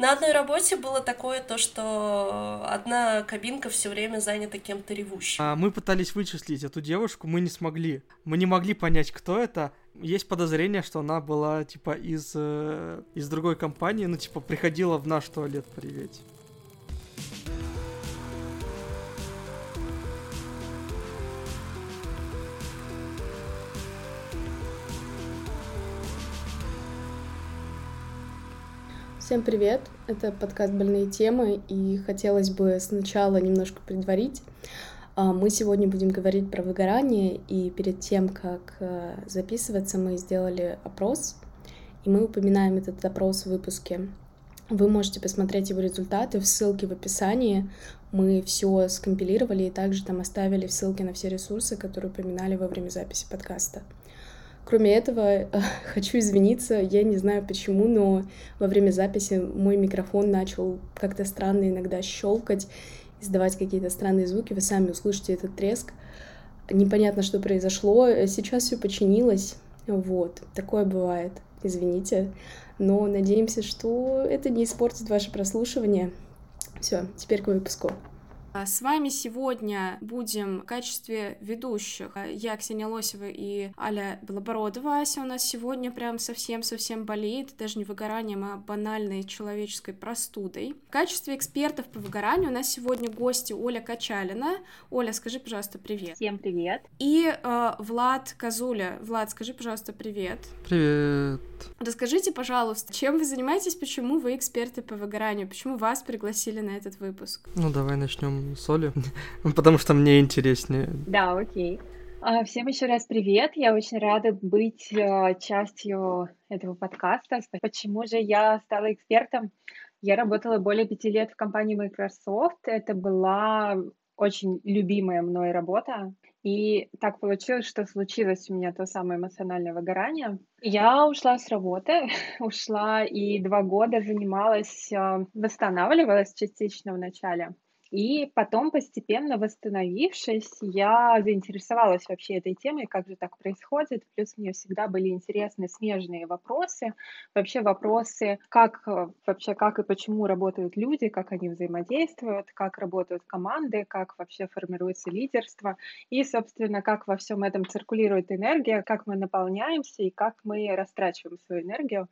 На одной работе было такое то, что одна кабинка все время занята кем-то ревущим. А мы пытались вычислить эту девушку, мы не смогли. Мы не могли понять, кто это. Есть подозрение, что она была типа из, э, из другой компании, ну типа приходила в наш туалет приветь. Всем привет! Это подкаст «Больные темы», и хотелось бы сначала немножко предварить. А, мы сегодня будем говорить про выгорание, и перед тем, как э, записываться, мы сделали опрос, и мы упоминаем этот опрос в выпуске. Вы можете посмотреть его результаты в ссылке в описании. Мы все скомпилировали и также там оставили ссылки на все ресурсы, которые упоминали во время записи подкаста. Кроме этого, хочу извиниться, я не знаю почему, но во время записи мой микрофон начал как-то странно иногда щелкать, издавать какие-то странные звуки. Вы сами услышите этот треск. Непонятно, что произошло. Сейчас все починилось. Вот, такое бывает. Извините. Но надеемся, что это не испортит ваше прослушивание. Все, теперь к выпуску. А с вами сегодня будем в качестве ведущих я, Ксения Лосева и Аля Белобородова. Ася у нас сегодня прям совсем-совсем болеет, даже не выгоранием, а банальной человеческой простудой. В качестве экспертов по выгоранию у нас сегодня гости Оля Качалина. Оля, скажи, пожалуйста, привет. Всем привет. И э, Влад Казуля. Влад, скажи, пожалуйста, привет. Привет. Расскажите, пожалуйста, чем вы занимаетесь, почему вы эксперты по выгоранию, почему вас пригласили на этот выпуск? Ну, давай начнем с Оли, потому что мне интереснее. Да, окей. А, всем еще раз привет. Я очень рада быть э, частью этого подкаста. Почему же я стала экспертом? Я работала более пяти лет в компании Microsoft. Это была очень любимая мной работа. И так получилось, что случилось у меня то самое эмоциональное выгорание. Я ушла с работы, ушла и два года занималась, а, восстанавливалась частично в начале. И потом, постепенно восстановившись, я заинтересовалась вообще этой темой, как же так происходит. Плюс мне всегда были интересны смежные вопросы, вообще вопросы, как вообще, как и почему работают люди, как они взаимодействуют, как работают команды, как вообще формируется лидерство, и, собственно, как во всем этом циркулирует энергия, как мы наполняемся и как мы растрачиваем свою энергию.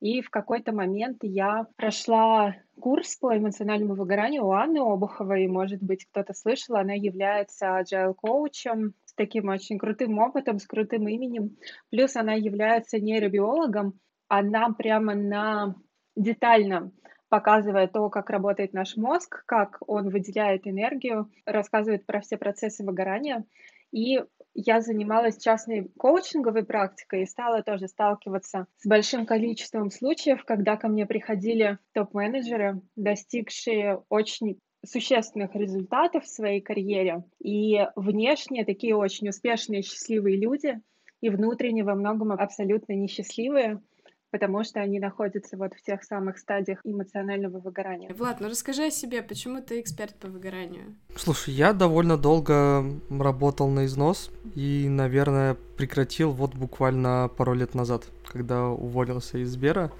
И в какой-то момент я прошла курс по эмоциональному выгоранию у Анны Обуховой. Может быть, кто-то слышал, она является agile коучем с таким очень крутым опытом, с крутым именем. Плюс она является нейробиологом. Она прямо на детально показывает то, как работает наш мозг, как он выделяет энергию, рассказывает про все процессы выгорания. И я занималась частной коучинговой практикой и стала тоже сталкиваться с большим количеством случаев, когда ко мне приходили топ-менеджеры, достигшие очень существенных результатов в своей карьере. И внешне такие очень успешные, счастливые люди, и внутренне во многом абсолютно несчастливые потому что они находятся вот в тех самых стадиях эмоционального выгорания. Влад, ну расскажи о себе, почему ты эксперт по выгоранию? Слушай, я довольно долго работал на износ и, наверное, прекратил вот буквально пару лет назад, когда уволился из Сбера.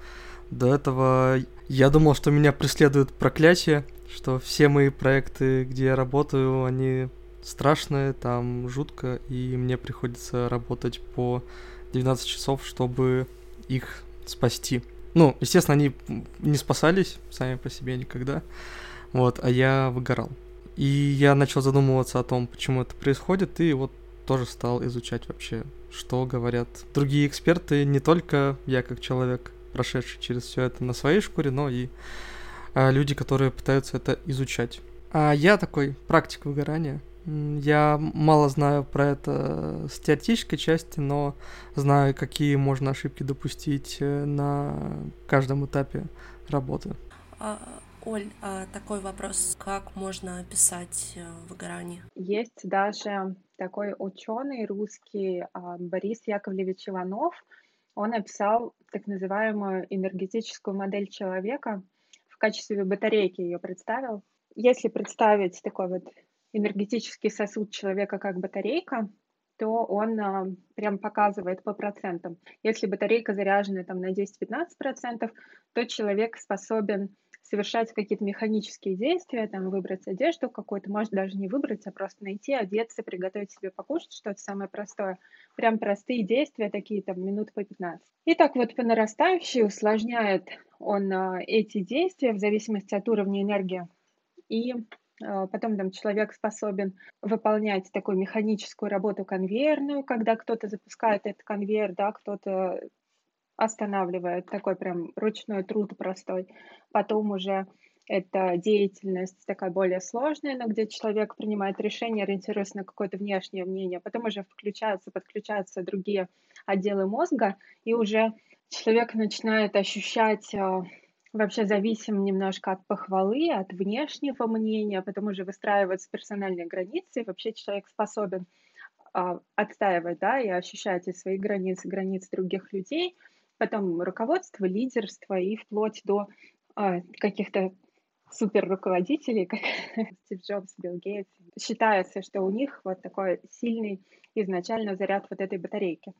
До этого я думал, что меня преследует проклятие, что все мои проекты, где я работаю, они страшные, там жутко, и мне приходится работать по 12 часов, чтобы их спасти. Ну, естественно, они не спасались сами по себе никогда, вот, а я выгорал. И я начал задумываться о том, почему это происходит, и вот тоже стал изучать вообще, что говорят другие эксперты, не только я как человек, прошедший через все это на своей шкуре, но и а, люди, которые пытаются это изучать. А я такой практик выгорания, я мало знаю про это с теоретической части, но знаю, какие можно ошибки допустить э, на каждом этапе работы. А, Оль, а такой вопрос, как можно описать э, выгорание? Есть даже такой ученый русский а, Борис Яковлевич Иванов. Он описал так называемую энергетическую модель человека. В качестве батарейки ее представил. Если представить такой вот энергетический сосуд человека как батарейка, то он а, прям показывает по процентам. Если батарейка заряжена там на 10-15%, то человек способен совершать какие-то механические действия, там выбрать одежду какую-то, может даже не выбрать, а просто найти, одеться, приготовить себе покушать, что-то самое простое. Прям простые действия, такие там минут по 15. И так вот по нарастающей усложняет он а, эти действия в зависимости от уровня энергии. И потом там человек способен выполнять такую механическую работу конвейерную, когда кто-то запускает этот конвейер, да, кто-то останавливает, такой прям ручной труд простой. Потом уже это деятельность такая более сложная, но где человек принимает решение, ориентируясь на какое-то внешнее мнение. Потом уже включаются, подключаются другие отделы мозга, и уже человек начинает ощущать а, вообще зависим немножко от похвалы, от внешнего мнения, потом уже выстраиваются персональные границы, и вообще человек способен а, отстаивать, да, и ощущать и свои границы, границы других людей, потом руководство, лидерство и вплоть до а, каких-то супер руководителей, как Стив Джобс, Билл Гейтс. Считается, что у них вот такой сильный изначально заряд вот этой батарейки.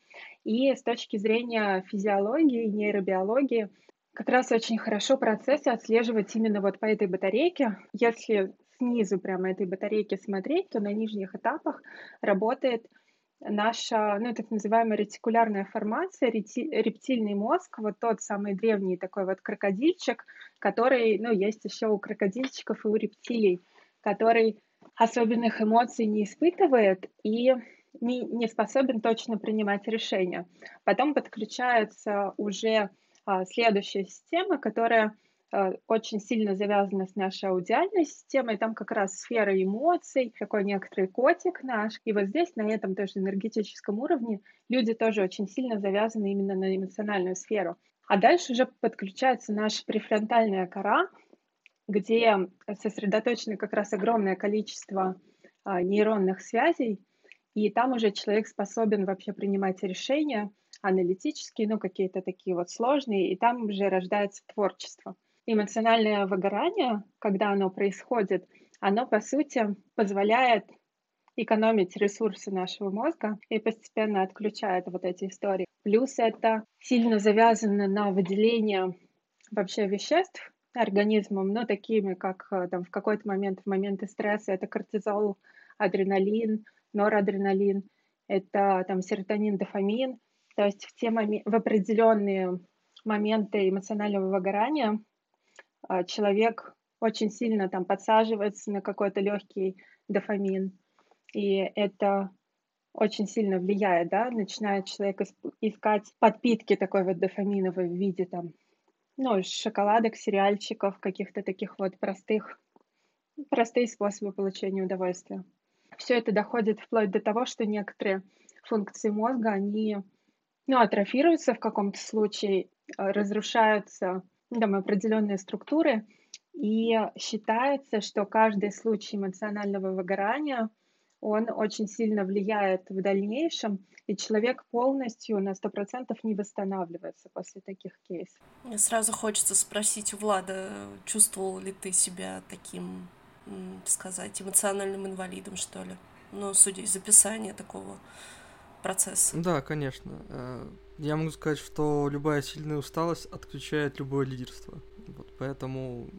И с точки зрения физиологии, нейробиологии, как раз очень хорошо процессы отслеживать именно вот по этой батарейке. Если снизу прямо этой батарейки смотреть, то на нижних этапах работает наша, ну, так называемая ретикулярная формация, рети, рептильный мозг, вот тот самый древний такой вот крокодильчик, который, ну, есть еще у крокодильчиков и у рептилий, который особенных эмоций не испытывает и не, не способен точно принимать решения. Потом подключается уже следующая система, которая а, очень сильно завязана с нашей аудиальной системой. Там как раз сфера эмоций, такой некоторый котик наш. И вот здесь, на этом тоже энергетическом уровне, люди тоже очень сильно завязаны именно на эмоциональную сферу. А дальше уже подключается наша префронтальная кора, где сосредоточено как раз огромное количество а, нейронных связей, и там уже человек способен вообще принимать решения, аналитические, ну, какие-то такие вот сложные, и там уже рождается творчество. Эмоциональное выгорание, когда оно происходит, оно, по сути, позволяет экономить ресурсы нашего мозга и постепенно отключает вот эти истории. Плюс это сильно завязано на выделение вообще веществ организмом, но такими, как э, там в какой-то момент, в моменты стресса, это кортизол, адреналин, норадреналин, это там серотонин, дофамин, то есть в, те момен... в определенные моменты эмоционального выгорания а, человек очень сильно там подсаживается на какой-то легкий дофамин, и это очень сильно влияет, да, начинает человек искать подпитки такой вот дофаминовой в виде там, ну, шоколадок, сериальчиков, каких-то таких вот простых, простые способы получения удовольствия. Все это доходит вплоть до того, что некоторые функции мозга, они ну, атрофируются в каком-то случае, а, разрушаются ну, там, определенные структуры, и считается, что каждый случай эмоционального выгорания, он очень сильно влияет в дальнейшем, и человек полностью на 100% не восстанавливается после таких кейсов. Мне сразу хочется спросить у Влада, чувствовал ли ты себя таким, сказать, эмоциональным инвалидом, что ли? Ну, судя из описания такого процесс. Да, конечно. Э, я могу сказать, что любая сильная усталость отключает любое лидерство. Вот, поэтому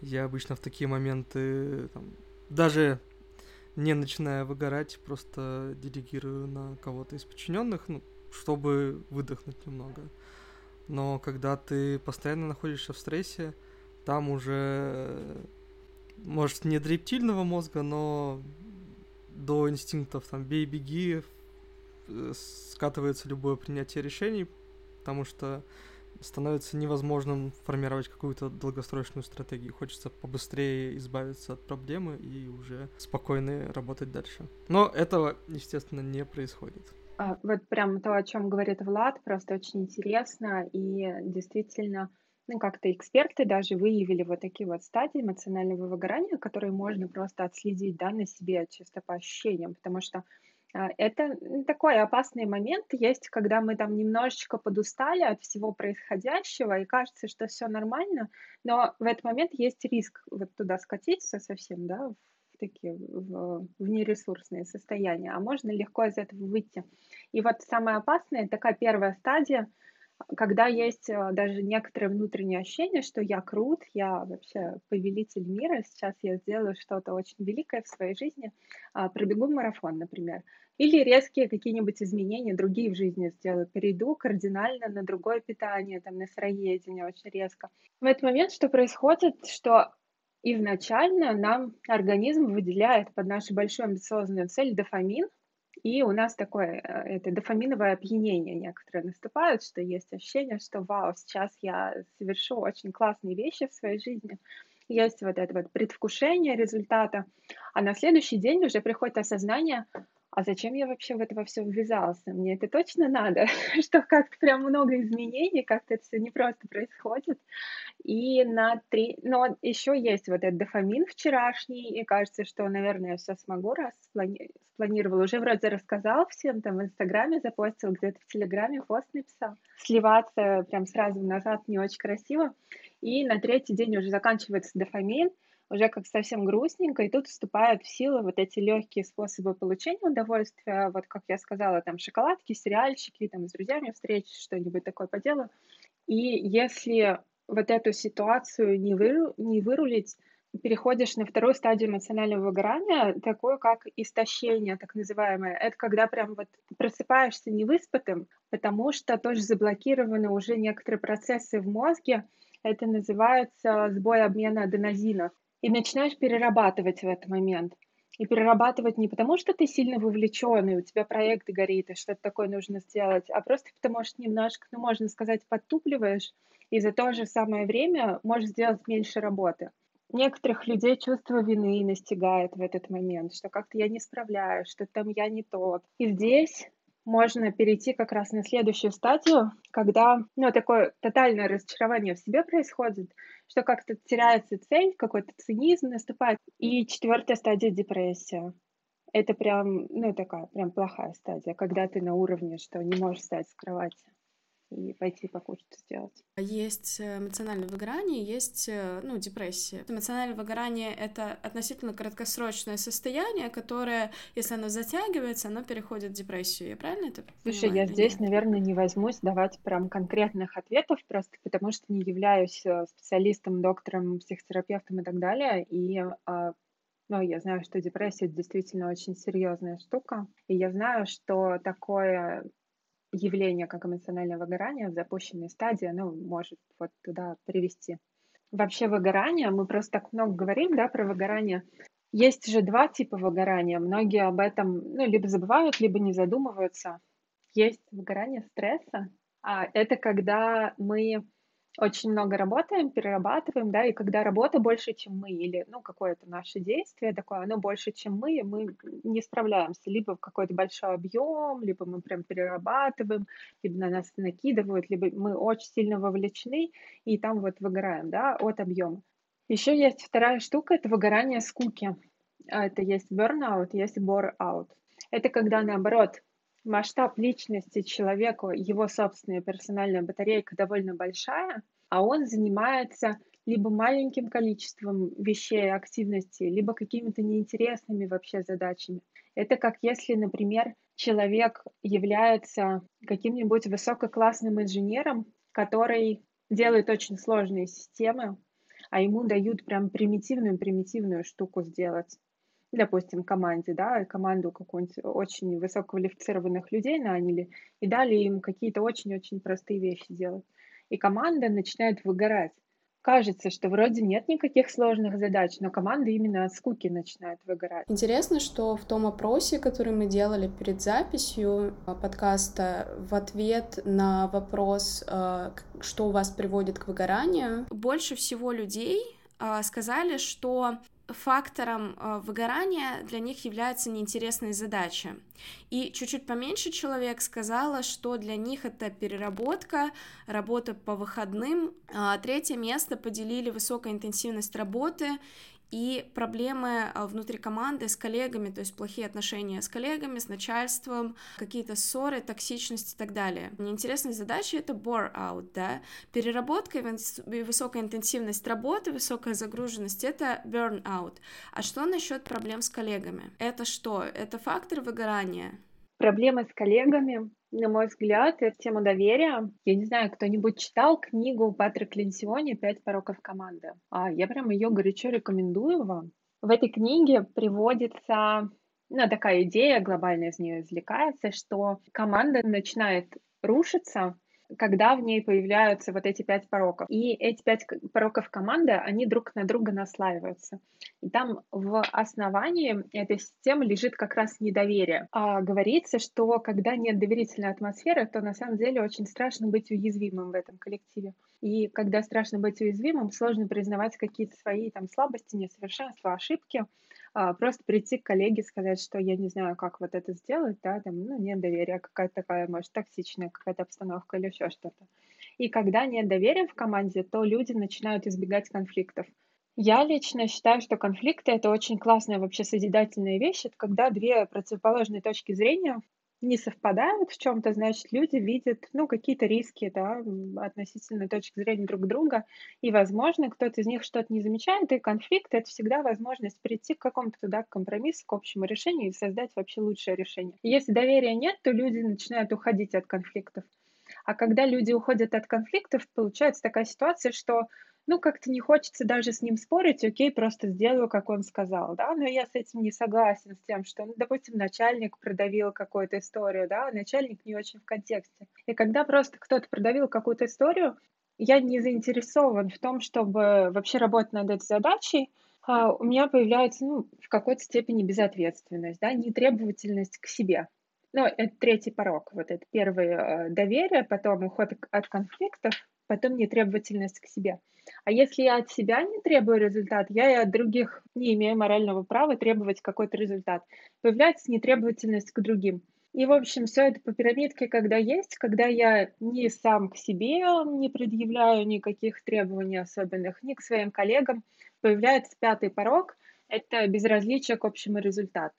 я обычно в такие моменты, там, даже не начиная выгорать, просто делегирую на кого-то из подчиненных, ну, чтобы выдохнуть немного. Но когда ты постоянно находишься в стрессе, там уже, может, не до рептильного мозга, но до инстинктов, там, бей-беги, скатывается любое принятие решений, потому что становится невозможным формировать какую-то долгосрочную стратегию. Хочется побыстрее избавиться от проблемы и уже спокойно работать дальше. Но этого, естественно, не происходит. А, вот прям то, о чем говорит Влад, просто очень интересно и действительно ну, как-то эксперты даже выявили вот такие вот стадии эмоционального выгорания, которые можно просто отследить, да, на себе чисто по ощущениям, потому что это такой опасный момент есть, когда мы там немножечко подустали от всего происходящего, и кажется, что все нормально, но в этот момент есть риск вот туда скатиться совсем, да, в такие в, в нересурсные состояния, а можно легко из этого выйти. И вот самое опасное, такая первая стадия, когда есть э, даже некоторое внутреннее ощущение, что я крут, я вообще повелитель мира, сейчас я сделаю что-то очень великое в своей жизни, а, пробегу марафон, например, или резкие какие-нибудь изменения другие в жизни сделаю, перейду кардинально на другое питание, там, на сыроедение очень резко. В этот момент что происходит, что изначально нам организм выделяет под нашу большую амбициозную цель дофамин, и у нас такое, э, это дофаминовое опьянение некоторые наступают, что есть ощущение, что вау, сейчас я совершу очень классные вещи в своей жизни. Есть вот это вот предвкушение результата, а на следующий день уже приходит осознание, а зачем я вообще в это все ввязался? Мне это точно надо, что как-то прям много изменений, как-то это все не просто происходит. И на три... Но еще есть вот этот дофамин вчерашний, и кажется, что, наверное, я все смогу, раз сплани... спланировала. Уже вроде рассказал всем, там в Инстаграме запостил, где-то в Телеграме пост написал. Сливаться прям сразу назад не очень красиво. И на третий день уже заканчивается дофамин, уже как совсем грустненько, и тут вступают в силу вот эти легкие способы получения удовольствия, вот как я сказала, там шоколадки, сериальчики, там с друзьями встреч, что-нибудь такое по делу. И если вот эту ситуацию не, выру, не вырулить, переходишь на вторую стадию эмоционального выгорания, такое как истощение, так называемое. Это когда прям вот просыпаешься невыспатым, потому что тоже заблокированы уже некоторые процессы в мозге. Это называется сбой обмена аденозинов и начинаешь перерабатывать в этот момент. И перерабатывать не потому, что ты сильно вовлечен, и у тебя проект горит, и что-то такое нужно сделать, а просто потому, что немножко, ну, можно сказать, подтупливаешь, и за то же самое время можешь сделать меньше работы. Некоторых людей чувство вины настигает в этот момент, что как-то я не справляюсь, что там я не тот. И здесь можно перейти как раз на следующую стадию, когда ну, такое тотальное разочарование в себе происходит, что как-то теряется цель, какой-то цинизм наступает. И четвертая стадия депрессия. Это прям, ну, такая прям плохая стадия, когда ты на уровне, что не можешь встать с кровати и пойти покушать сделать. Есть э, эмоциональное выгорание, есть ну, депрессия. Эмоциональное выгорание — это относительно краткосрочное состояние, которое, если оно затягивается, оно переходит в депрессию. Я правильно это Слушай, понимаю, я здесь, наверное, не возьмусь давать прям конкретных ответов, просто потому что не являюсь э, специалистом, доктором, психотерапевтом и так далее, и а, ну, я знаю, что депрессия действительно очень серьезная штука, и я знаю, что такое явление, как эмоциональное выгорание в запущенной стадии, оно может вот туда привести. Вообще выгорание, мы просто так много говорим, да, про выгорание. Есть же два типа выгорания. Многие об этом, ну, либо забывают, либо не задумываются. Есть выгорание стресса. А это когда мы очень много работаем, перерабатываем, да, и когда работа больше, чем мы, или, ну, какое-то наше действие такое, оно больше, чем мы, мы не справляемся, либо в какой-то большой объем, либо мы прям перерабатываем, либо на нас накидывают, либо мы очень сильно вовлечены, и там вот выгораем, да, от объема. Еще есть вторая штука, это выгорание скуки. А это есть burnout, есть bore-out. Это когда, наоборот, масштаб личности человека, его собственная персональная батарейка довольно большая, а он занимается либо маленьким количеством вещей, активностей, либо какими-то неинтересными вообще задачами. Это как если, например, человек является каким-нибудь высококлассным инженером, который делает очень сложные системы, а ему дают прям примитивную-примитивную штуку сделать допустим, команде, да, команду какую-нибудь очень высококвалифицированных людей наняли и дали им какие-то очень-очень простые вещи делать. И команда начинает выгорать. Кажется, что вроде нет никаких сложных задач, но команда именно от скуки начинает выгорать. Интересно, что в том опросе, который мы делали перед записью а, подкаста, в ответ на вопрос, а, что у вас приводит к выгоранию, больше всего людей а, сказали, что фактором э, выгорания для них является неинтересная задача. И чуть-чуть поменьше человек сказала, что для них это переработка, работа по выходным. А третье место поделили высокая интенсивность работы и проблемы а, внутри команды с коллегами, то есть плохие отношения с коллегами, с начальством, какие-то ссоры, токсичность и так далее. Неинтересная задача — это bore-out, да, переработка и высокая интенсивность работы, высокая загруженность — это burn-out. А что насчет проблем с коллегами? Это что? Это фактор выгорания? Проблемы с коллегами на мой взгляд, это тема доверия. Я не знаю, кто-нибудь читал книгу Патрик Ленсиони «Пять пороков команды». А я прям ее горячо рекомендую вам. В этой книге приводится ну, такая идея глобальная из нее извлекается, что команда начинает рушиться, когда в ней появляются вот эти пять пороков. И эти пять пороков команды, они друг на друга наслаиваются. И там в основании этой системы лежит как раз недоверие. А говорится, что когда нет доверительной атмосферы, то на самом деле очень страшно быть уязвимым в этом коллективе. И когда страшно быть уязвимым, сложно признавать какие-то свои там слабости, несовершенства, ошибки. А, просто прийти к коллеге, сказать, что я не знаю, как вот это сделать, да, там, ну, нет доверия, какая-то такая, может, токсичная какая-то обстановка или еще что-то. И когда нет доверия в команде, то люди начинают избегать конфликтов. Я лично считаю, что конфликты — это очень классная вообще созидательная вещь. Это когда две противоположные точки зрения не совпадают в чем-то, значит, люди видят, ну, какие-то риски, да, относительно точки зрения друг друга, и, возможно, кто-то из них что-то не замечает, и конфликт — это всегда возможность прийти к какому-то туда компромиссу, к общему решению и создать вообще лучшее решение. Если доверия нет, то люди начинают уходить от конфликтов. А когда люди уходят от конфликтов, получается такая ситуация, что ну, как-то не хочется даже с ним спорить, окей, просто сделаю, как он сказал, да, но я с этим не согласен, с тем, что, ну, допустим, начальник продавил какую-то историю, да, начальник не очень в контексте. И когда просто кто-то продавил какую-то историю, я не заинтересован в том, чтобы вообще работать над этой задачей, а у меня появляется, ну, в какой-то степени безответственность, да, нетребовательность к себе. Ну, это третий порог. Вот это первое э, доверие, потом уход от конфликтов, потом нетребовательность к себе. А если я от себя не требую результат, я и от других не имею морального права требовать какой-то результат. Появляется нетребовательность к другим. И, в общем, все это по пирамидке, когда есть, когда я ни сам к себе не предъявляю никаких требований особенных, ни к своим коллегам, появляется пятый порог — это безразличие к общему результату.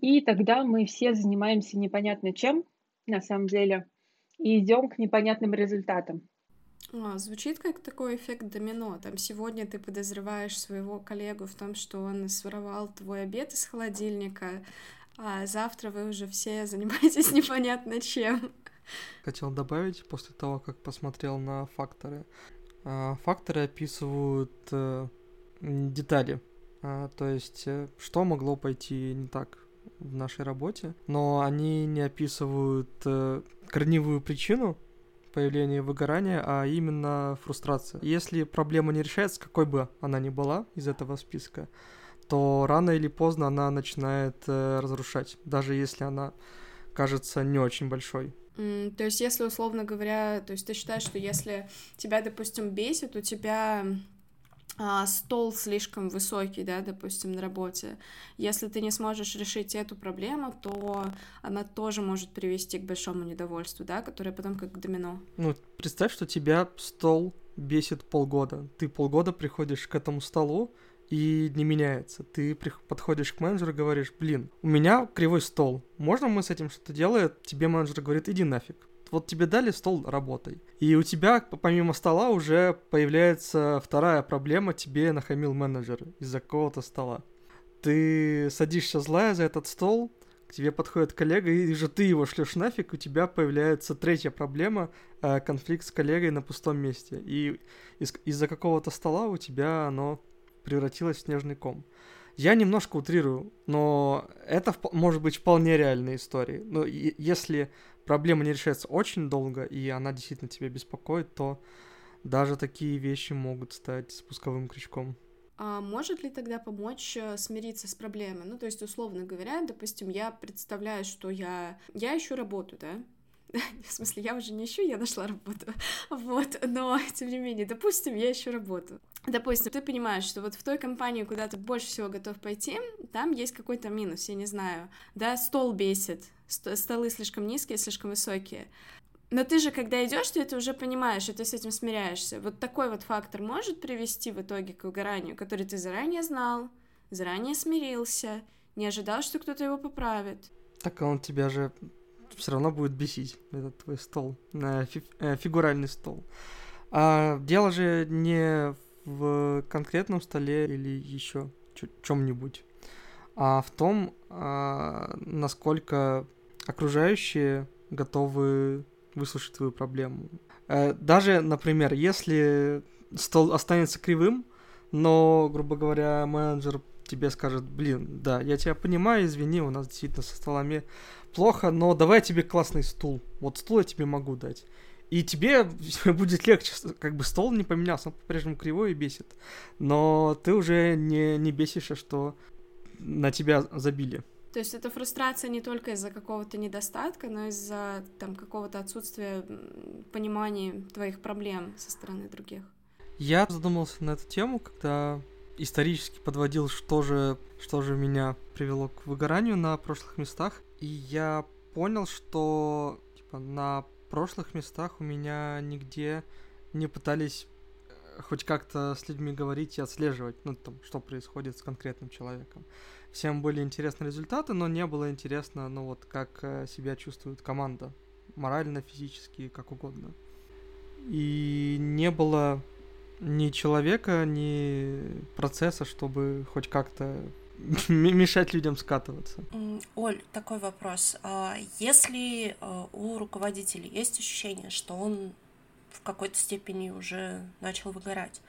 И тогда мы все занимаемся непонятно чем, на самом деле, и идем к непонятным результатам. А, звучит как такой эффект домино. Там сегодня ты подозреваешь своего коллегу в том, что он своровал твой обед из холодильника, а завтра вы уже все занимаетесь непонятно чем. Хотел добавить после того, как посмотрел на факторы. А, факторы описывают э, детали, а, то есть э, что могло пойти не так в нашей работе, но они не описывают э, корневую причину, появления выгорания, а именно фрустрация. Если проблема не решается, какой бы она ни была из этого списка, то рано или поздно она начинает э, разрушать, даже если она кажется не очень большой. Mm, то есть, если, условно говоря, то есть ты считаешь, что если тебя, допустим, бесит, у тебя стол слишком высокий, да, допустим, на работе, если ты не сможешь решить эту проблему, то она тоже может привести к большому недовольству, да, которое потом как домино. Ну, представь, что тебя стол бесит полгода. Ты полгода приходишь к этому столу, и не меняется. Ты подходишь к менеджеру и говоришь, блин, у меня кривой стол, можно мы с этим что-то делаем? Тебе менеджер говорит, иди нафиг вот тебе дали стол, работай. И у тебя, помимо стола, уже появляется вторая проблема, тебе нахамил менеджер из-за какого-то стола. Ты садишься злая за этот стол, к тебе подходит коллега, и же ты его шлешь нафиг, у тебя появляется третья проблема, э, конфликт с коллегой на пустом месте. И из- из-за какого-то стола у тебя оно превратилось в снежный ком. Я немножко утрирую, но это может быть вполне реальная история. Но если проблема не решается очень долго, и она действительно тебя беспокоит, то даже такие вещи могут стать спусковым крючком. А может ли тогда помочь э, смириться с проблемой? Ну, то есть, условно говоря, допустим, я представляю, что я, я ищу работу, да, в смысле, я уже не ищу, я нашла работу. Вот, но, тем не менее, допустим, я ищу работу. Допустим, ты понимаешь, что вот в той компании, куда ты больше всего готов пойти, там есть какой-то минус, я не знаю. Да, стол бесит, столы слишком низкие, слишком высокие. Но ты же, когда идешь, ты это уже понимаешь, и ты с этим смиряешься. Вот такой вот фактор может привести в итоге к выгоранию, который ты заранее знал, заранее смирился, не ожидал, что кто-то его поправит. Так он тебя же все равно будет бесить, этот твой стол, э, фигуральный стол. А дело же не в конкретном столе или еще чем-нибудь, а в том, а, насколько окружающие готовы выслушать твою проблему. Э, даже, например, если стол останется кривым, но, грубо говоря, менеджер тебе скажет, блин, да, я тебя понимаю, извини, у нас действительно со столами плохо, но давай тебе классный стул. Вот стул я тебе могу дать. И тебе будет легче, как бы стол не поменялся, он по-прежнему кривой и бесит. Но ты уже не, не бесишься, что на тебя забили. То есть это фрустрация не только из-за какого-то недостатка, но из-за там какого-то отсутствия понимания твоих проблем со стороны других. Я задумался на эту тему, когда исторически подводил, что же, что же меня привело к выгоранию на прошлых местах. И я понял, что типа, на прошлых местах у меня нигде не пытались э, хоть как-то с людьми говорить и отслеживать, ну, там, что происходит с конкретным человеком. Всем были интересны результаты, но не было интересно, ну, вот, как э, себя чувствует команда. Морально, физически, как угодно. И не было ни человека, ни процесса, чтобы хоть как-то мешать людям скатываться. Оль, такой вопрос. А если а, у руководителя есть ощущение, что он в какой-то степени уже начал выгорать,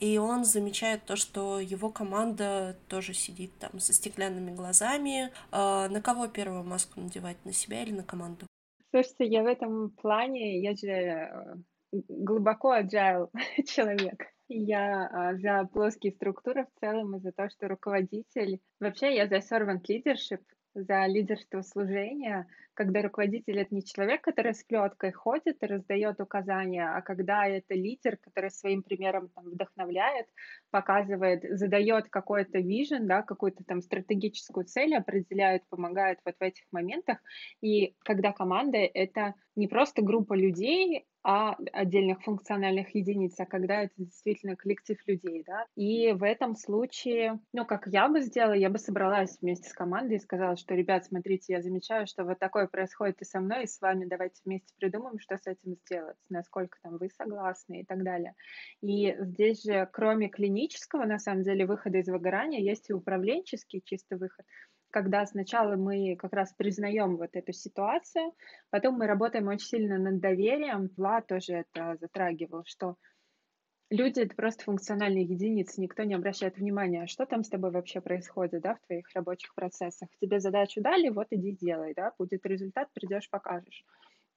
и он замечает то, что его команда тоже сидит там со стеклянными глазами, а на кого первую маску надевать, на себя или на команду? Слушайте, я в этом плане, я же э, глубоко agile человек. Я а, за плоские структуры в целом и за то, что руководитель... Вообще я за servant leadership, за лидерство служения, когда руководитель это не человек, который с плеткой ходит и раздает указания, а когда это лидер, который своим примером там, вдохновляет, показывает, задает какой-то вижен, да, какую-то там стратегическую цель, определяет, помогает вот в этих моментах. И когда команда — это не просто группа людей, а отдельных функциональных единиц, а когда это действительно коллектив людей, да. И в этом случае, ну, как я бы сделала, я бы собралась вместе с командой и сказала, что, ребят, смотрите, я замечаю, что вот такое происходит и со мной, и с вами, давайте вместе придумаем, что с этим сделать, насколько там вы согласны и так далее. И здесь же, кроме клинического, на самом деле, выхода из выгорания, есть и управленческий чистый выход когда сначала мы как раз признаем вот эту ситуацию, потом мы работаем очень сильно над доверием. Влад тоже это затрагивал, что люди — это просто функциональные единицы, никто не обращает внимания, а что там с тобой вообще происходит, да, в твоих рабочих процессах. Тебе задачу дали, вот иди делай, да, будет результат, придешь, покажешь.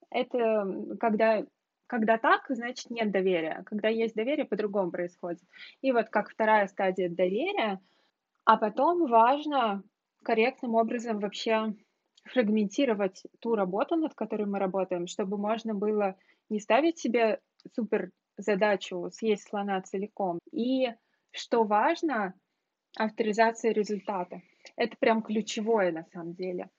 Это когда когда так, значит, нет доверия. Когда есть доверие, по-другому происходит. И вот как вторая стадия доверия, а потом важно корректным образом вообще фрагментировать ту работу, над которой мы работаем, чтобы можно было не ставить себе супер задачу съесть слона целиком. И что важно, авторизация результата. Это прям ключевое на самом деле.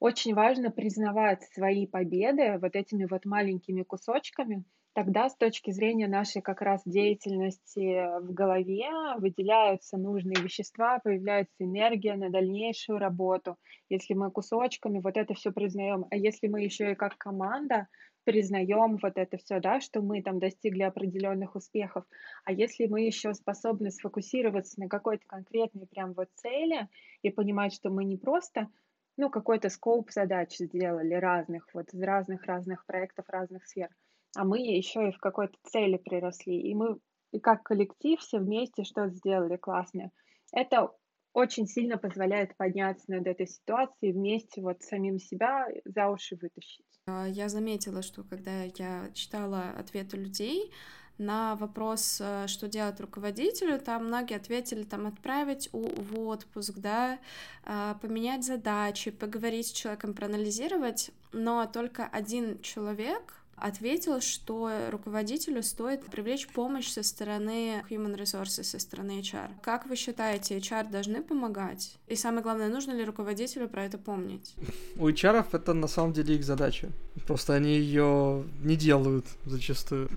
Очень важно признавать свои победы вот этими вот маленькими кусочками, тогда с точки зрения нашей как раз деятельности в голове выделяются нужные вещества, появляется энергия на дальнейшую работу. Если мы кусочками вот это все признаем, а если мы еще и как команда признаем вот это все, да, что мы там достигли определенных успехов, а если мы еще способны сфокусироваться на какой-то конкретной прям вот цели и понимать, что мы не просто ну, какой-то скоп задач сделали разных, вот из разных-разных проектов, разных сфер, а мы еще и в какой-то цели приросли, и мы и как коллектив все вместе что-то сделали классное. Это очень сильно позволяет подняться над этой ситуацией вместе вот самим себя за уши вытащить. А, я заметила, что когда я читала ответы людей на вопрос, э, что делать руководителю, там многие ответили там отправить в отпуск, да, а, поменять задачи, поговорить с человеком, проанализировать, но только один человек ответил, что руководителю стоит привлечь помощь со стороны Human Resources, со стороны HR. Как вы считаете, HR должны помогать? И самое главное, нужно ли руководителю про это помнить? У HR это на самом деле их задача. Просто они ее не делают зачастую.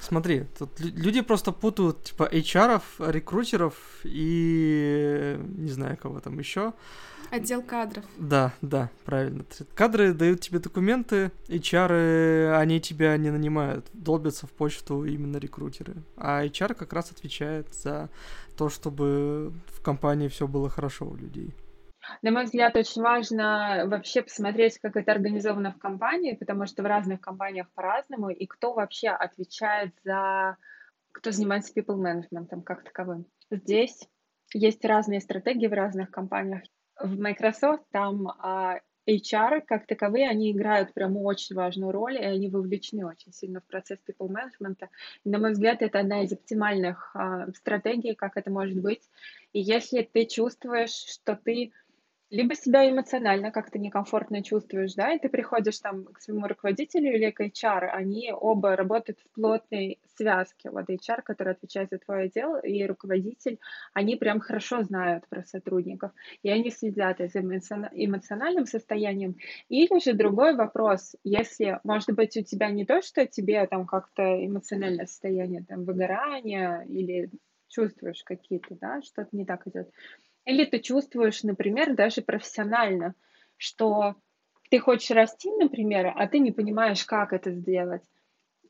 Смотри, тут люди просто путают типа HR, рекрутеров и не знаю кого там еще. Отдел кадров. Да, да, правильно. Кадры дают тебе документы, HR, они тебя не нанимают, долбятся в почту именно рекрутеры. А HR как раз отвечает за то, чтобы в компании все было хорошо у людей. На мой взгляд, очень важно вообще посмотреть, как это организовано в компании, потому что в разных компаниях по-разному, и кто вообще отвечает за, кто занимается people management как таковым. Здесь есть разные стратегии в разных компаниях. В Microsoft там а, HR как таковые, они играют прям очень важную роль, и они вовлечены очень сильно в процесс people management. На мой взгляд, это одна из оптимальных а, стратегий, как это может быть. И если ты чувствуешь, что ты либо себя эмоционально как-то некомфортно чувствуешь, да, и ты приходишь там к своему руководителю или к HR, они оба работают в плотной связке. Вот HR, который отвечает за твое дело, и руководитель, они прям хорошо знают про сотрудников, и они следят за эмоциональным состоянием. Или же другой вопрос, если, может быть, у тебя не то, что тебе там как-то эмоциональное состояние, там, выгорание или чувствуешь какие-то, да, что-то не так идет, или ты чувствуешь, например, даже профессионально, что ты хочешь расти, например, а ты не понимаешь, как это сделать.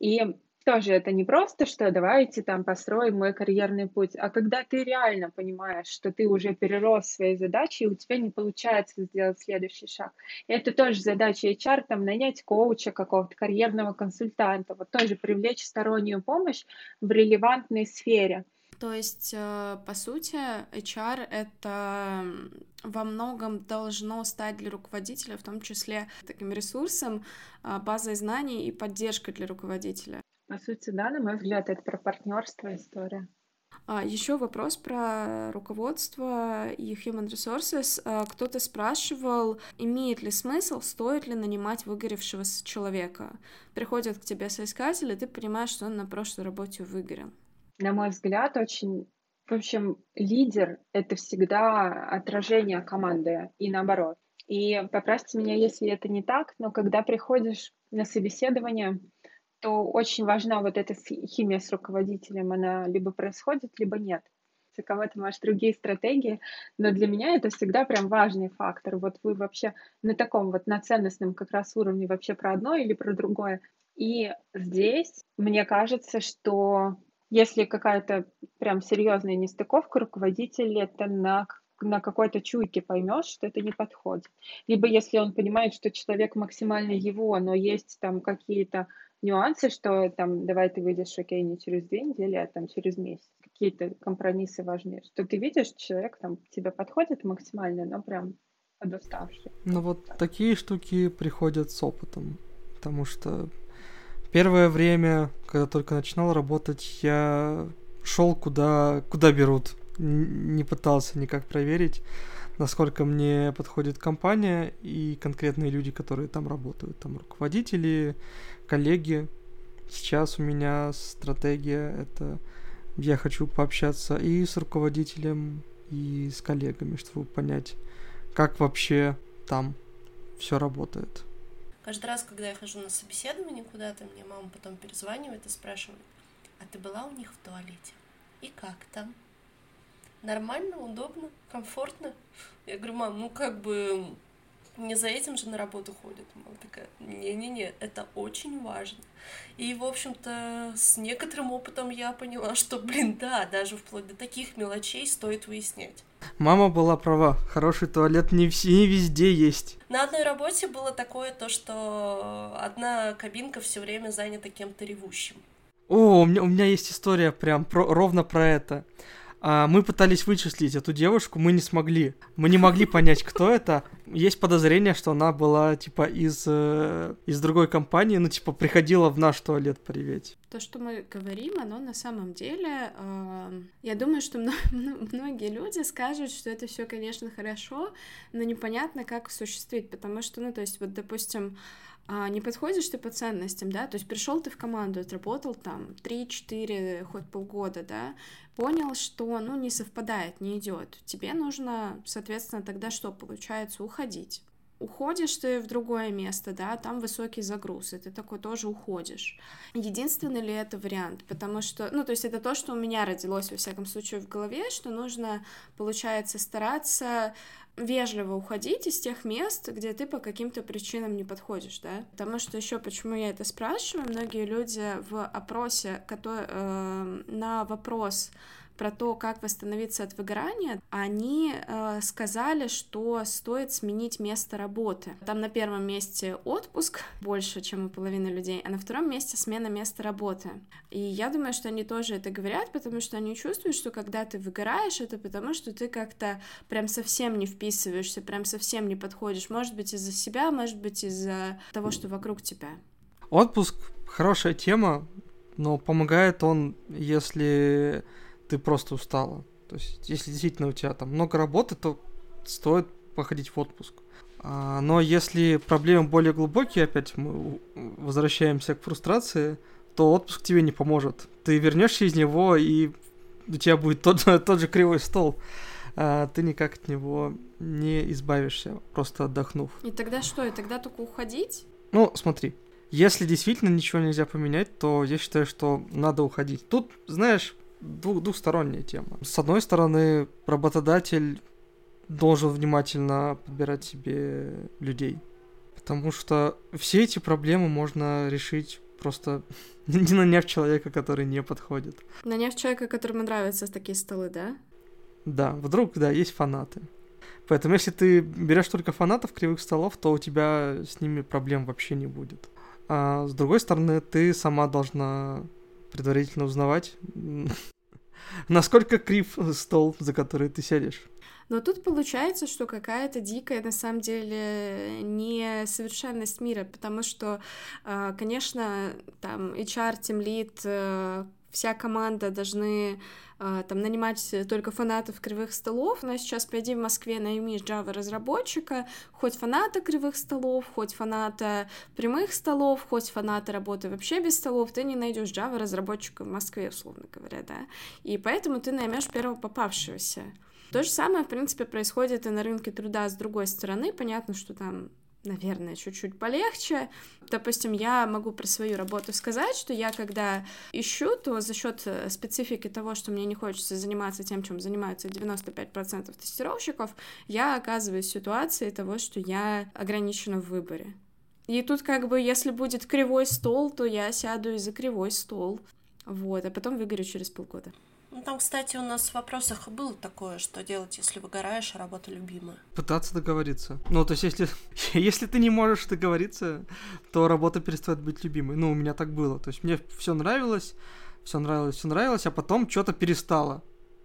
И тоже это не просто, что давайте там построим мой карьерный путь, а когда ты реально понимаешь, что ты уже перерос свои задачи, и у тебя не получается сделать следующий шаг. И это тоже задача HR, там, нанять коуча какого-то, карьерного консультанта, вот тоже привлечь стороннюю помощь в релевантной сфере – то есть, э, по сути, HR — это во многом должно стать для руководителя, в том числе таким ресурсом, а, базой знаний и поддержкой для руководителя. По сути, да, на мой взгляд, это про партнерство история. А, еще вопрос про руководство и human resources. А, кто-то спрашивал, имеет ли смысл, стоит ли нанимать выгоревшего человека. Приходят к тебе соискатели, и ты понимаешь, что он на прошлой работе выгорел на мой взгляд, очень... В общем, лидер — это всегда отражение команды и наоборот. И поправьте меня, если это не так, но когда приходишь на собеседование, то очень важна вот эта химия с руководителем. Она либо происходит, либо нет. У кого-то, может, другие стратегии, но для меня это всегда прям важный фактор. Вот вы вообще на таком вот, на ценностном как раз уровне вообще про одно или про другое. И здесь мне кажется, что если какая-то прям серьезная нестыковка, руководитель это на на какой-то чуйке поймешь, что это не подходит. Либо если он понимает, что человек максимально его, но есть там какие-то нюансы, что там давай ты выйдешь, окей, не через две недели, а там через месяц. Какие-то компромиссы важнее. Что ты видишь, человек там тебе подходит максимально, но прям подуставший. Ну вот такие штуки приходят с опытом. Потому что Первое время, когда только начинал работать, я шел куда, куда берут. Не пытался никак проверить, насколько мне подходит компания и конкретные люди, которые там работают. Там руководители, коллеги. Сейчас у меня стратегия это я хочу пообщаться и с руководителем, и с коллегами, чтобы понять, как вообще там все работает. Каждый раз, когда я хожу на собеседование куда-то, мне мама потом перезванивает и спрашивает, а ты была у них в туалете? И как там? Нормально, удобно, комфортно? Я говорю, мам, ну как бы не за этим же на работу ходят. Мама такая, не-не-не, это очень важно. И, в общем-то, с некоторым опытом я поняла, что, блин, да, даже вплоть до таких мелочей стоит выяснять. Мама была права, хороший туалет не, все, не везде есть. На одной работе было такое то, что одна кабинка все время занята кем-то ревущим. О, у меня, у меня есть история прям про, ровно про это. А, мы пытались вычислить эту девушку, мы не смогли. Мы не могли понять, кто это. Есть подозрение, что она была, типа, из, э, из другой компании, ну, типа, приходила в наш туалет приветь. То, что мы говорим, оно на самом деле, э, я думаю, что многие люди скажут, что это все, конечно, хорошо, но непонятно, как осуществить, потому что, ну, то есть, вот, допустим, не подходишь ты по ценностям, да, то есть пришел ты в команду, отработал там 3-4, хоть полгода, да, понял, что, ну, не совпадает, не идет. Тебе нужно, соответственно, тогда что получается? Уходить. Уходишь ты в другое место, да, там высокий загруз, и ты такой тоже уходишь. Единственный ли это вариант? Потому что, ну, то есть это то, что у меня родилось, во всяком случае, в голове, что нужно, получается, стараться вежливо уходить из тех мест, где ты по каким-то причинам не подходишь, да. Потому что еще почему я это спрашиваю, многие люди в опросе, который, э, на вопрос про то, как восстановиться от выгорания, они э, сказали, что стоит сменить место работы. Там на первом месте отпуск больше, чем у половины людей, а на втором месте смена места работы. И я думаю, что они тоже это говорят, потому что они чувствуют, что когда ты выгораешь, это потому что ты как-то прям совсем не вписываешься, прям совсем не подходишь. Может быть, из-за себя, может быть, из-за того, что вокруг тебя. Отпуск хорошая тема, но помогает он, если ты просто устала. То есть, если действительно у тебя там много работы, то стоит походить в отпуск. А, но если проблемы более глубокие, опять мы возвращаемся к фрустрации, то отпуск тебе не поможет. Ты вернешься из него, и у тебя будет тот, тот же кривой стол. А ты никак от него не избавишься, просто отдохнув. И тогда что? И тогда только уходить? Ну, смотри, если действительно ничего нельзя поменять, то я считаю, что надо уходить. Тут, знаешь, двух, двухсторонняя тема. С одной стороны, работодатель должен внимательно подбирать себе людей. Потому что все эти проблемы можно решить просто не наняв человека, который не подходит. Наняв человека, которому нравятся такие столы, да? Да, вдруг, да, есть фанаты. Поэтому если ты берешь только фанатов кривых столов, то у тебя с ними проблем вообще не будет. А с другой стороны, ты сама должна предварительно узнавать, насколько крив стол, за который ты сядешь. Но тут получается, что какая-то дикая, на самом деле, несовершенность мира, потому что, а, конечно, там HR, Lead, э, вся команда должны а, там нанимать только фанатов кривых столов, но сейчас пойди в Москве найми Java разработчика, хоть фаната кривых столов, хоть фаната прямых столов, хоть фаната работы вообще без столов, ты не найдешь Java разработчика в Москве, условно говоря, да, и поэтому ты наймешь первого попавшегося. То же самое, в принципе, происходит и на рынке труда с другой стороны. Понятно, что там наверное, чуть-чуть полегче. Допустим, я могу про свою работу сказать, что я когда ищу, то за счет э, специфики того, что мне не хочется заниматься тем, чем занимаются 95% тестировщиков, я оказываюсь в ситуации того, что я ограничена в выборе. И тут как бы, если будет кривой стол, то я сяду и за кривой стол. Вот, а потом выгорю через полгода. Ну, там, кстати, у нас в вопросах было такое, что делать, если выгораешь, а работа любимая. Пытаться договориться. Ну, то есть, если, если ты не можешь договориться, то работа перестает быть любимой. Ну, у меня так было. То есть, мне все нравилось, все нравилось, все нравилось, а потом что-то перестало.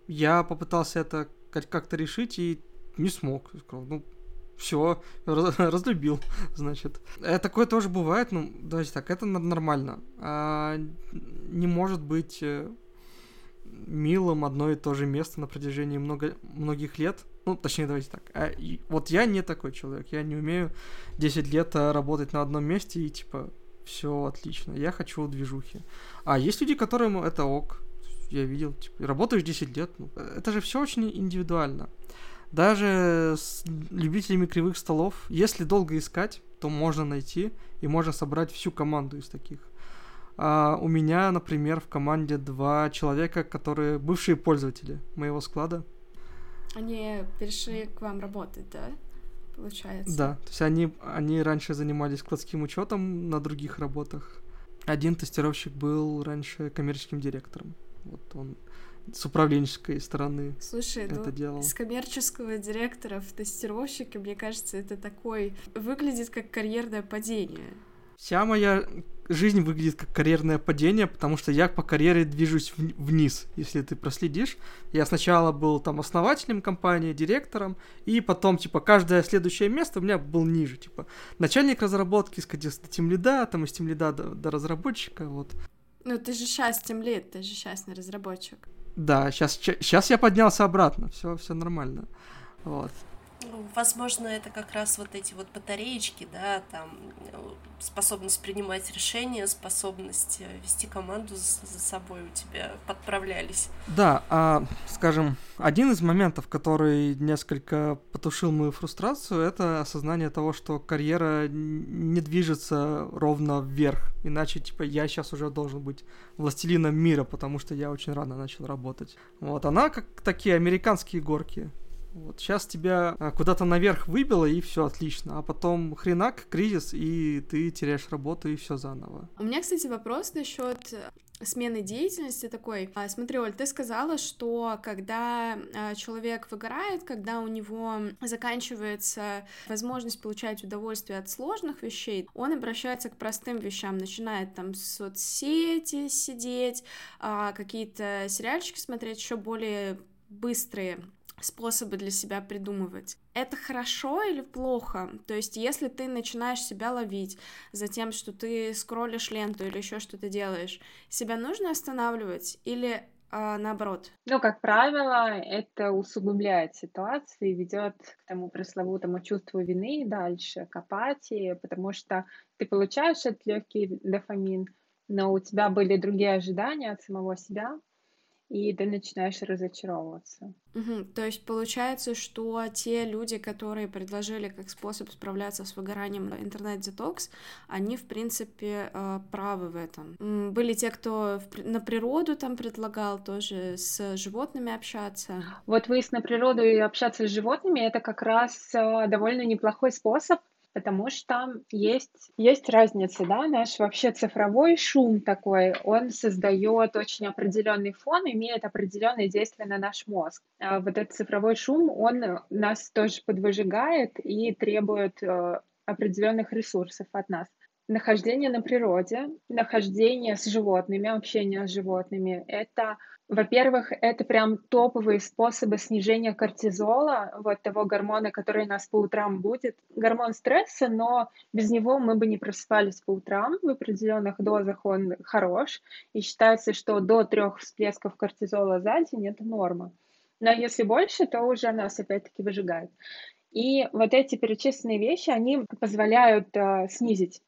Я попытался это как-то решить и не смог. Сказал, ну, все, разлюбил, значит. Это такое тоже бывает, ну, давайте так, это нормально. А, не может быть э, милым одно и то же место на протяжении много, многих лет. Ну, точнее, давайте так. А, и, вот я не такой человек. Я не умею 10 лет а, работать на одном месте и, типа, все отлично. Я хочу движухи. А есть люди, которым это ок. Я видел, типа, работаешь 10 лет. Ну, это же все очень индивидуально. Даже с любителями кривых столов, если долго искать, то можно найти и можно собрать всю команду из таких. А у меня, например, в команде два человека, которые бывшие пользователи моего склада. Они перешли к вам работать, да? Получается. Да, то есть они, они раньше занимались складским учетом на других работах. Один тестировщик был раньше коммерческим директором. Вот он с управленческой стороны Слушай, это ну, делал. с коммерческого директора в тестировщике, мне кажется, это такой... Выглядит как карьерное падение. Вся моя жизнь выглядит как карьерное падение, потому что я по карьере движусь вниз, если ты проследишь. Я сначала был там основателем компании, директором, и потом, типа, каждое следующее место у меня был ниже, типа, начальник разработки, скатился до тимлида, там из тимлида до, до разработчика, вот. Ну, ты же сейчас тимлид, ты же сейчас не разработчик. Да, сейчас, сейчас я поднялся обратно, все, все нормально, вот. Возможно, это как раз вот эти вот батареечки, да, там способность принимать решения, способность э, вести команду за, за собой у тебя подправлялись. Да, а, скажем, один из моментов, который несколько потушил мою фрустрацию, это осознание того, что карьера не движется ровно вверх, иначе, типа, я сейчас уже должен быть властелином мира, потому что я очень рано начал работать. Вот, она как такие американские горки, вот сейчас тебя а, куда-то наверх выбило, и все отлично. А потом хренак, кризис, и ты теряешь работу, и все заново. У меня, кстати, вопрос насчет смены деятельности такой. А, смотри, Оль, ты сказала, что когда а, человек выгорает, когда у него заканчивается возможность получать удовольствие от сложных вещей, он обращается к простым вещам, начинает там соцсети сидеть, какие-то сериальчики смотреть, еще более быстрые способы для себя придумывать. Это хорошо или плохо? То есть, если ты начинаешь себя ловить за тем, что ты скроллишь ленту или еще что-то делаешь, себя нужно останавливать или а, наоборот? Ну, как правило, это усугубляет ситуацию и ведет к тому пресловутому чувству вины дальше, к апатии, потому что ты получаешь этот легкий дофамин, но у тебя были другие ожидания от самого себя, и ты начинаешь разочаровываться. Угу. То есть получается, что те люди, которые предложили как способ справляться с выгоранием интернет-детокс, они, в принципе, э, правы в этом. Были те, кто на природу там предлагал тоже с животными общаться. Вот выезд на природу и общаться с животными — это как раз э, довольно неплохой способ, потому что есть, есть разница, да, наш вообще цифровой шум такой, он создает очень определенный фон, имеет определенное действие на наш мозг. А вот этот цифровой шум, он нас тоже подвыжигает и требует э, определенных ресурсов от нас. Нахождение на природе, нахождение с животными, общение с животными — это во-первых, это прям топовые способы снижения кортизола, вот того гормона, который у нас по утрам будет. Гормон стресса, но без него мы бы не просыпались по утрам. В определенных дозах он хорош. И считается, что до трех всплесков кортизола за день это норма. Но если больше, то уже нас опять-таки выжигает. И вот эти перечисленные вещи, они позволяют э, снизить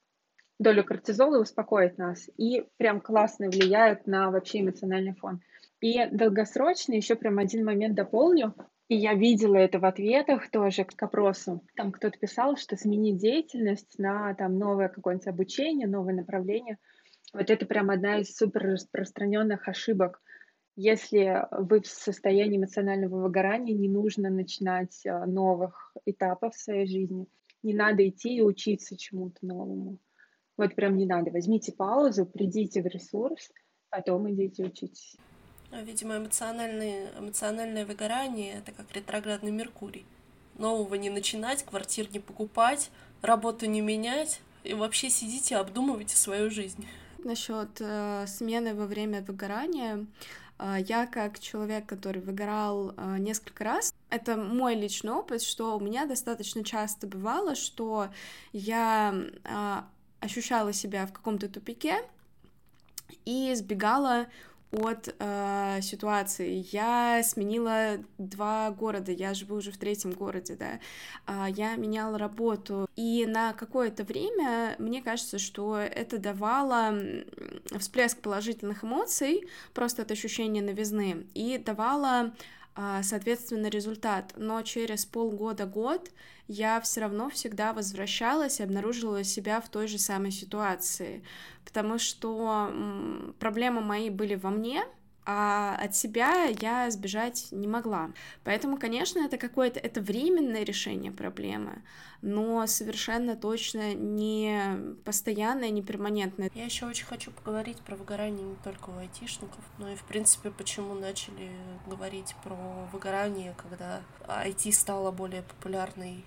долю кортизола и успокоить нас. И прям классно влияют на вообще эмоциональный фон. И долгосрочно еще прям один момент дополню. И я видела это в ответах тоже к опросу. Там кто-то писал, что сменить деятельность на там новое какое-нибудь обучение, новое направление. Вот это прям одна из супер распространенных ошибок. Если вы в состоянии эмоционального выгорания, не нужно начинать э, новых этапов в своей жизни. Не надо идти и учиться чему-то новому. Вот прям не надо. Возьмите паузу, придите в ресурс, потом идите учитесь. А, видимо, эмоциональное, эмоциональное выгорание — это как ретроградный Меркурий. Нового не начинать, квартир не покупать, работу не менять, и вообще сидите, обдумывайте свою жизнь. Насчет э, смены во время выгорания, э, я как человек, который выгорал э, несколько раз, это мой личный опыт, что у меня достаточно часто бывало, что я э, ощущала себя в каком-то тупике и избегала от э, ситуации. Я сменила два города, я живу уже в третьем городе, да. Э, я меняла работу, и на какое-то время мне кажется, что это давало всплеск положительных эмоций, просто от ощущения новизны, и давало соответственно, результат. Но через полгода-год я все равно всегда возвращалась и обнаружила себя в той же самой ситуации, потому что проблемы мои были во мне, а от себя я сбежать не могла. Поэтому, конечно, это какое-то это временное решение проблемы, но совершенно точно не постоянное, не перманентное. Я еще очень хочу поговорить про выгорание не только у айтишников, но и, в принципе, почему начали говорить про выгорание, когда IT стало более популярной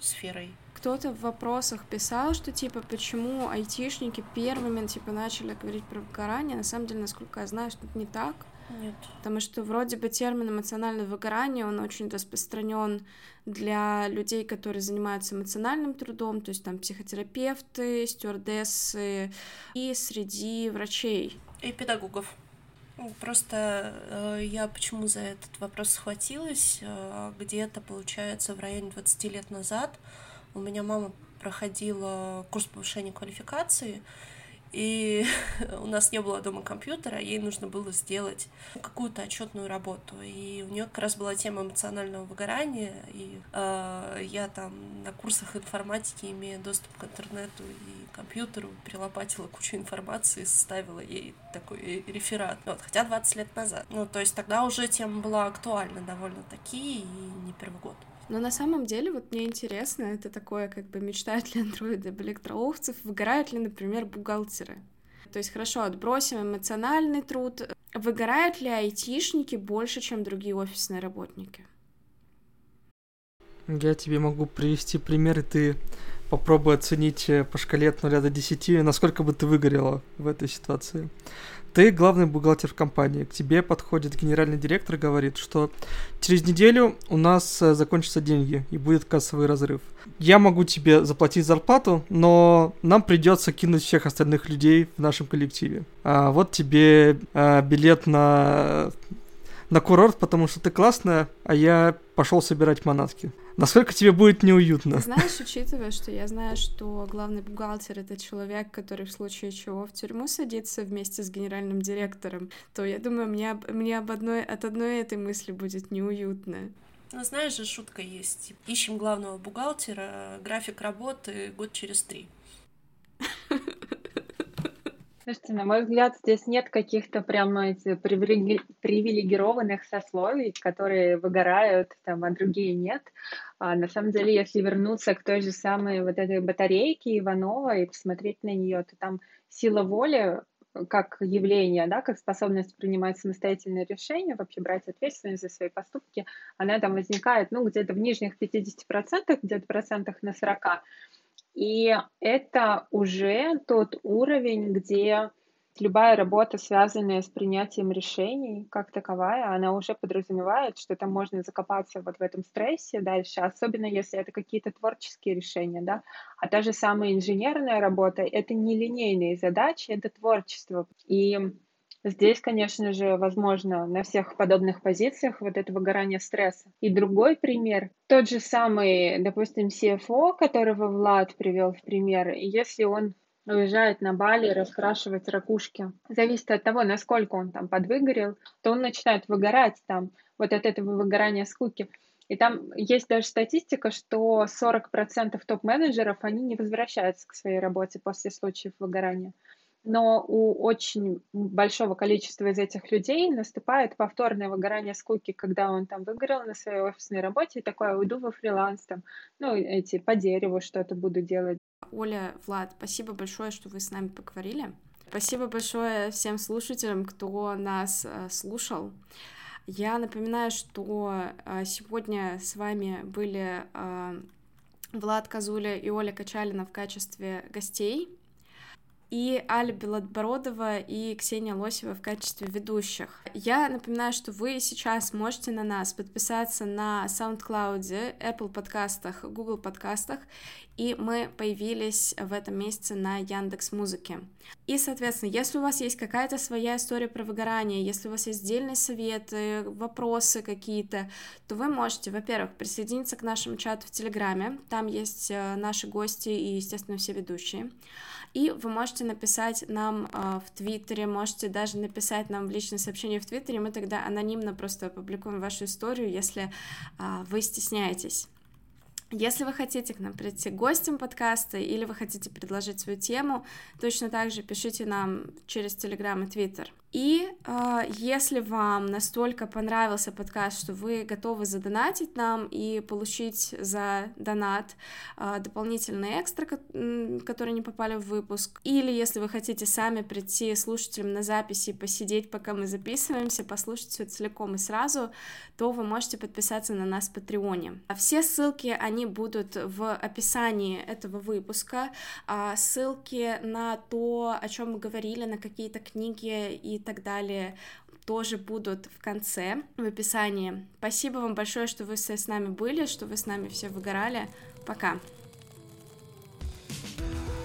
сферой кто-то в вопросах писал, что типа почему айтишники первыми типа начали говорить про выгорание. На самом деле, насколько я знаю, что это не так. Нет. Потому что вроде бы термин эмоциональное выгорание, он очень распространен для людей, которые занимаются эмоциональным трудом, то есть там психотерапевты, стюардессы и среди врачей. И педагогов. Просто э, я почему за этот вопрос схватилась? Э, где-то, получается, в районе 20 лет назад у меня мама проходила курс повышения квалификации, и у нас не было дома компьютера, ей нужно было сделать какую-то отчетную работу. И у нее как раз была тема эмоционального выгорания, и э, я там на курсах информатики, имея доступ к интернету и компьютеру, перелопатила кучу информации, составила ей такой реферат. Вот, хотя 20 лет назад. Ну, то есть тогда уже тема была актуальна довольно-таки, и не первый год. Но на самом деле, вот мне интересно, это такое, как бы, мечтают ли андроиды об электроовцев, выгорают ли, например, бухгалтеры? То есть, хорошо, отбросим эмоциональный труд. Выгорают ли айтишники больше, чем другие офисные работники? Я тебе могу привести пример, и ты попробуй оценить э, по шкале от 0 до 10, насколько бы ты выгорела в этой ситуации. Ты главный бухгалтер в компании. К тебе подходит генеральный директор и говорит, что через неделю у нас э, закончатся деньги и будет кассовый разрыв. Я могу тебе заплатить зарплату, но нам придется кинуть всех остальных людей в нашем коллективе. А вот тебе а, билет на на курорт, потому что ты классная, а я пошел собирать манатки. Насколько тебе будет неуютно? Знаешь, учитывая, что я знаю, что главный бухгалтер — это человек, который в случае чего в тюрьму садится вместе с генеральным директором, то я думаю, мне, мне об одной, от одной этой мысли будет неуютно. Ну, знаешь же, шутка есть. Ищем главного бухгалтера, график работы год через три. Слушайте, на мой взгляд, здесь нет каких-то прямо привилегированных сословий, которые выгорают, там, а другие нет. А на самом деле, если вернуться к той же самой вот этой батарейке Иванова и посмотреть на нее, то там сила воли как явление, да, как способность принимать самостоятельные решения, вообще брать ответственность за свои поступки, она там возникает, ну, где-то в нижних 50%, где-то процентах на 40%. И это уже тот уровень, где любая работа, связанная с принятием решений, как таковая, она уже подразумевает, что там можно закопаться вот в этом стрессе дальше, особенно если это какие-то творческие решения, да. А та же самая инженерная работа — это не линейные задачи, это творчество. И Здесь, конечно же, возможно на всех подобных позициях вот это выгорание стресса. И другой пример, тот же самый, допустим, CFO, которого Влад привел в пример, если он уезжает на Бали раскрашивать ракушки. Зависит от того, насколько он там подвыгорел, то он начинает выгорать там вот от этого выгорания скуки. И там есть даже статистика, что 40% топ-менеджеров, они не возвращаются к своей работе после случаев выгорания но у очень большого количества из этих людей наступает повторное выгорание скуки, когда он там выгорел на своей офисной работе и такое, уйду во фриланс, там, ну, эти, по дереву что-то буду делать. Оля, Влад, спасибо большое, что вы с нами поговорили. Спасибо большое всем слушателям, кто нас э, слушал. Я напоминаю, что э, сегодня с вами были э, Влад Казуля и Оля Качалина в качестве гостей и Аля Белобородова и Ксения Лосева в качестве ведущих. Я напоминаю, что вы сейчас можете на нас подписаться на SoundCloud, Apple подкастах, Google подкастах, и мы появились в этом месяце на Яндекс Музыке. И, соответственно, если у вас есть какая-то своя история про выгорание, если у вас есть отдельные советы, вопросы какие-то, то вы можете, во-первых, присоединиться к нашему чату в Телеграме, там есть э, наши гости и, естественно, все ведущие. И вы можете написать нам э, в Твиттере, можете даже написать нам в личное сообщение в Твиттере, мы тогда анонимно просто опубликуем вашу историю, если э, вы стесняетесь. Если вы хотите к нам прийти гостем подкаста или вы хотите предложить свою тему, точно так же пишите нам через Телеграм и Твиттер. И э, если вам настолько понравился подкаст, что вы готовы задонатить нам и получить за донат э, дополнительные экстра, которые не попали в выпуск, или если вы хотите сами прийти слушателям на записи, посидеть, пока мы записываемся, послушать все целиком и сразу, то вы можете подписаться на нас в Патреоне. А все ссылки, они будут в описании этого выпуска, а ссылки на то, о чем мы говорили, на какие-то книги и так далее тоже будут в конце, в описании. Спасибо вам большое, что вы все с нами были, что вы с нами все выгорали. Пока! thank you